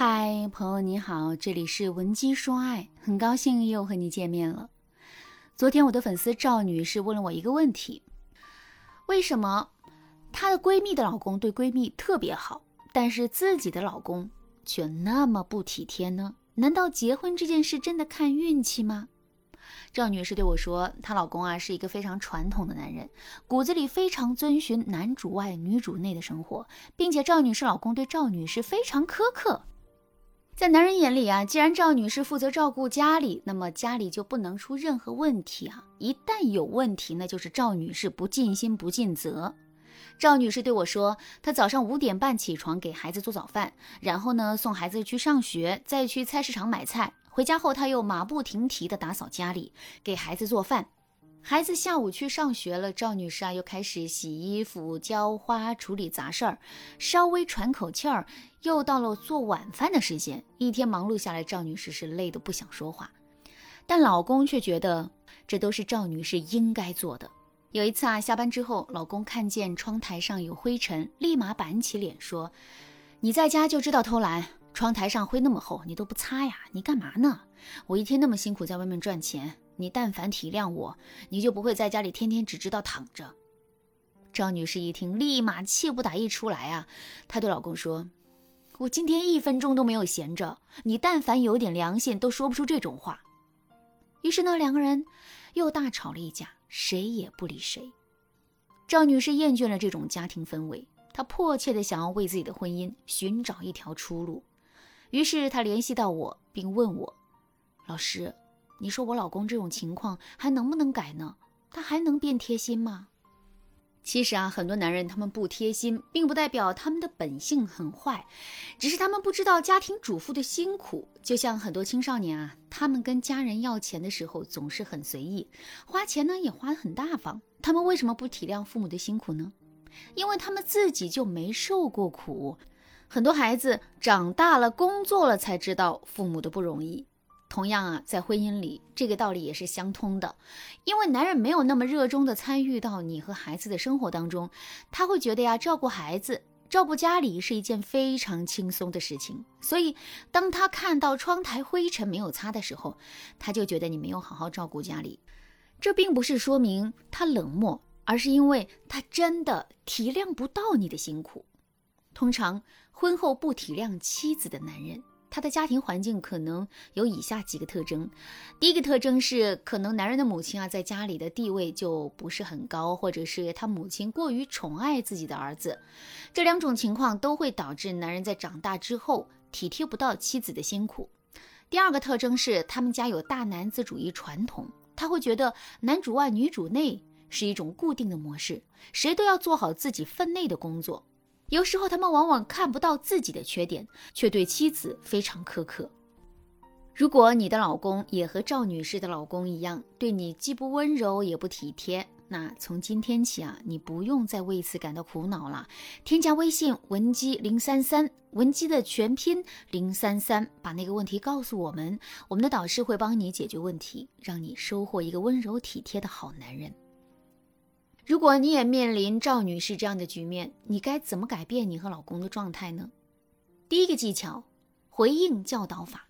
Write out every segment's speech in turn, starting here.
嗨，朋友你好，这里是文姬说爱，很高兴又和你见面了。昨天我的粉丝赵女士问了我一个问题：为什么她的闺蜜的老公对闺蜜特别好，但是自己的老公却那么不体贴呢？难道结婚这件事真的看运气吗？赵女士对我说，她老公啊是一个非常传统的男人，骨子里非常遵循男主外女主内的生活，并且赵女士老公对赵女士非常苛刻。在男人眼里啊，既然赵女士负责照顾家里，那么家里就不能出任何问题啊。一旦有问题，那就是赵女士不尽心不尽责。赵女士对我说，她早上五点半起床给孩子做早饭，然后呢送孩子去上学，再去菜市场买菜。回家后，她又马不停蹄地打扫家里，给孩子做饭。孩子下午去上学了，赵女士啊又开始洗衣服、浇花、处理杂事儿，稍微喘口气儿，又到了做晚饭的时间。一天忙碌下来，赵女士是累得不想说话，但老公却觉得这都是赵女士应该做的。有一次啊，下班之后，老公看见窗台上有灰尘，立马板起脸说：“你在家就知道偷懒，窗台上灰那么厚，你都不擦呀？你干嘛呢？我一天那么辛苦在外面赚钱，你但凡体谅我，你就不会在家里天天只知道躺着。”赵女士一听，立马气不打一处来啊！她对老公说：“我今天一分钟都没有闲着，你但凡有点良心，都说不出这种话。”于是呢，两个人又大吵了一架。谁也不理谁。赵女士厌倦了这种家庭氛围，她迫切地想要为自己的婚姻寻找一条出路。于是她联系到我，并问我：“老师，你说我老公这种情况还能不能改呢？他还能变贴心吗？”其实啊，很多男人他们不贴心，并不代表他们的本性很坏，只是他们不知道家庭主妇的辛苦。就像很多青少年啊，他们跟家人要钱的时候总是很随意，花钱呢也花得很大方。他们为什么不体谅父母的辛苦呢？因为他们自己就没受过苦。很多孩子长大了、工作了才知道父母的不容易。同样啊，在婚姻里，这个道理也是相通的。因为男人没有那么热衷的参与到你和孩子的生活当中，他会觉得呀，照顾孩子、照顾家里是一件非常轻松的事情。所以，当他看到窗台灰尘没有擦的时候，他就觉得你没有好好照顾家里。这并不是说明他冷漠，而是因为他真的体谅不到你的辛苦。通常，婚后不体谅妻子的男人。他的家庭环境可能有以下几个特征：第一个特征是，可能男人的母亲啊，在家里的地位就不是很高，或者是他母亲过于宠爱自己的儿子。这两种情况都会导致男人在长大之后体贴不到妻子的辛苦。第二个特征是，他们家有大男子主义传统，他会觉得男主外女主内是一种固定的模式，谁都要做好自己分内的工作。有时候他们往往看不到自己的缺点，却对妻子非常苛刻。如果你的老公也和赵女士的老公一样，对你既不温柔也不体贴，那从今天起啊，你不用再为此感到苦恼了。添加微信文姬零三三，文姬的全拼零三三，把那个问题告诉我们，我们的导师会帮你解决问题，让你收获一个温柔体贴的好男人。如果你也面临赵女士这样的局面，你该怎么改变你和老公的状态呢？第一个技巧，回应教导法。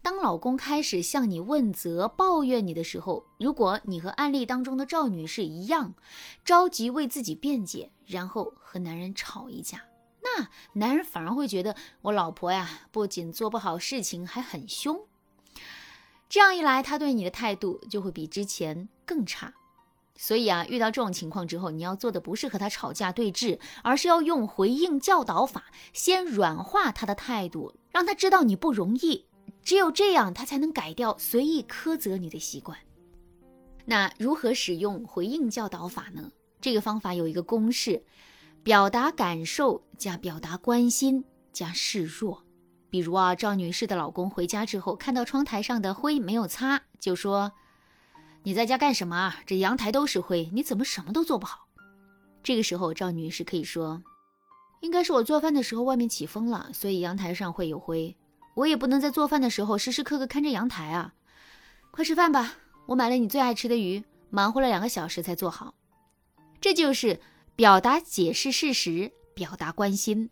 当老公开始向你问责、抱怨你的时候，如果你和案例当中的赵女士一样，着急为自己辩解，然后和男人吵一架，那男人反而会觉得我老婆呀，不仅做不好事情，还很凶。这样一来，他对你的态度就会比之前更差。所以啊，遇到这种情况之后，你要做的不是和他吵架对峙，而是要用回应教导法，先软化他的态度，让他知道你不容易。只有这样，他才能改掉随意苛责你的习惯。那如何使用回应教导法呢？这个方法有一个公式：表达感受加表达关心加示弱。比如啊，赵女士的老公回家之后，看到窗台上的灰没有擦，就说。你在家干什么啊？这阳台都是灰，你怎么什么都做不好？这个时候，赵女士可以说：“应该是我做饭的时候外面起风了，所以阳台上会有灰。我也不能在做饭的时候时时刻刻看着阳台啊！快吃饭吧，我买了你最爱吃的鱼，忙活了两个小时才做好。”这就是表达解释事实，表达关心。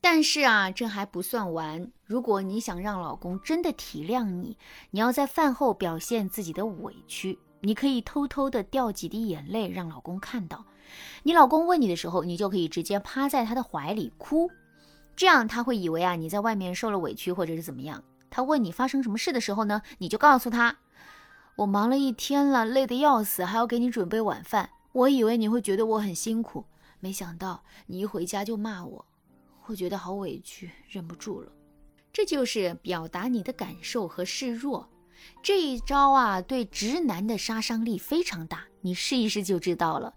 但是啊，这还不算完。如果你想让老公真的体谅你，你要在饭后表现自己的委屈。你可以偷偷的掉几滴眼泪，让老公看到。你老公问你的时候，你就可以直接趴在他的怀里哭，这样他会以为啊你在外面受了委屈或者是怎么样。他问你发生什么事的时候呢，你就告诉他，我忙了一天了，累得要死，还要给你准备晚饭。我以为你会觉得我很辛苦，没想到你一回家就骂我。会觉得好委屈，忍不住了。这就是表达你的感受和示弱。这一招啊，对直男的杀伤力非常大，你试一试就知道了。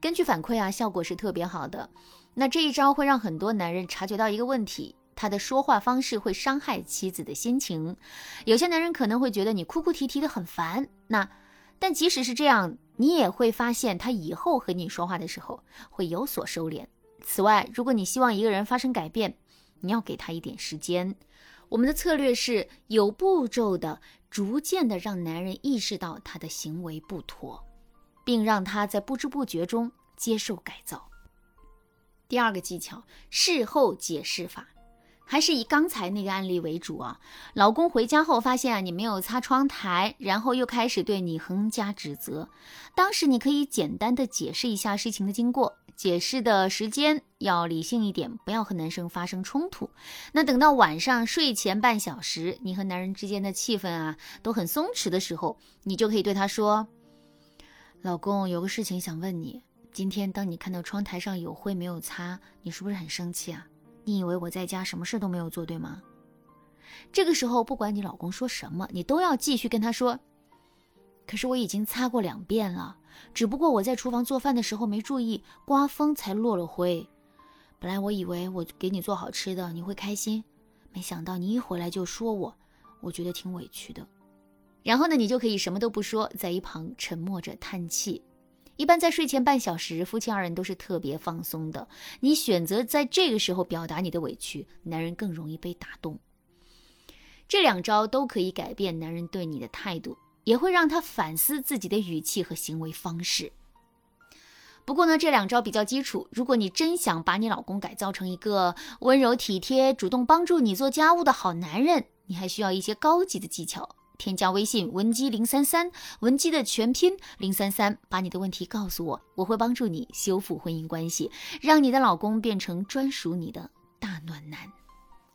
根据反馈啊，效果是特别好的。那这一招会让很多男人察觉到一个问题，他的说话方式会伤害妻子的心情。有些男人可能会觉得你哭哭啼啼的很烦，那但即使是这样，你也会发现他以后和你说话的时候会有所收敛。此外，如果你希望一个人发生改变，你要给他一点时间。我们的策略是有步骤的，逐渐的让男人意识到他的行为不妥，并让他在不知不觉中接受改造。第二个技巧，事后解释法。还是以刚才那个案例为主啊。老公回家后发现啊你没有擦窗台，然后又开始对你横加指责。当时你可以简单的解释一下事情的经过，解释的时间要理性一点，不要和男生发生冲突。那等到晚上睡前半小时，你和男人之间的气氛啊都很松弛的时候，你就可以对他说：“老公，有个事情想问你。今天当你看到窗台上有灰没有擦，你是不是很生气啊？”你以为我在家什么事都没有做，对吗？这个时候，不管你老公说什么，你都要继续跟他说。可是我已经擦过两遍了，只不过我在厨房做饭的时候没注意，刮风才落了灰。本来我以为我给你做好吃的你会开心，没想到你一回来就说我，我觉得挺委屈的。然后呢，你就可以什么都不说，在一旁沉默着叹气。一般在睡前半小时，夫妻二人都是特别放松的。你选择在这个时候表达你的委屈，男人更容易被打动。这两招都可以改变男人对你的态度，也会让他反思自己的语气和行为方式。不过呢，这两招比较基础。如果你真想把你老公改造成一个温柔体贴、主动帮助你做家务的好男人，你还需要一些高级的技巧。添加微信文姬零三三，文姬的全拼零三三，把你的问题告诉我，我会帮助你修复婚姻关系，让你的老公变成专属你的大暖男。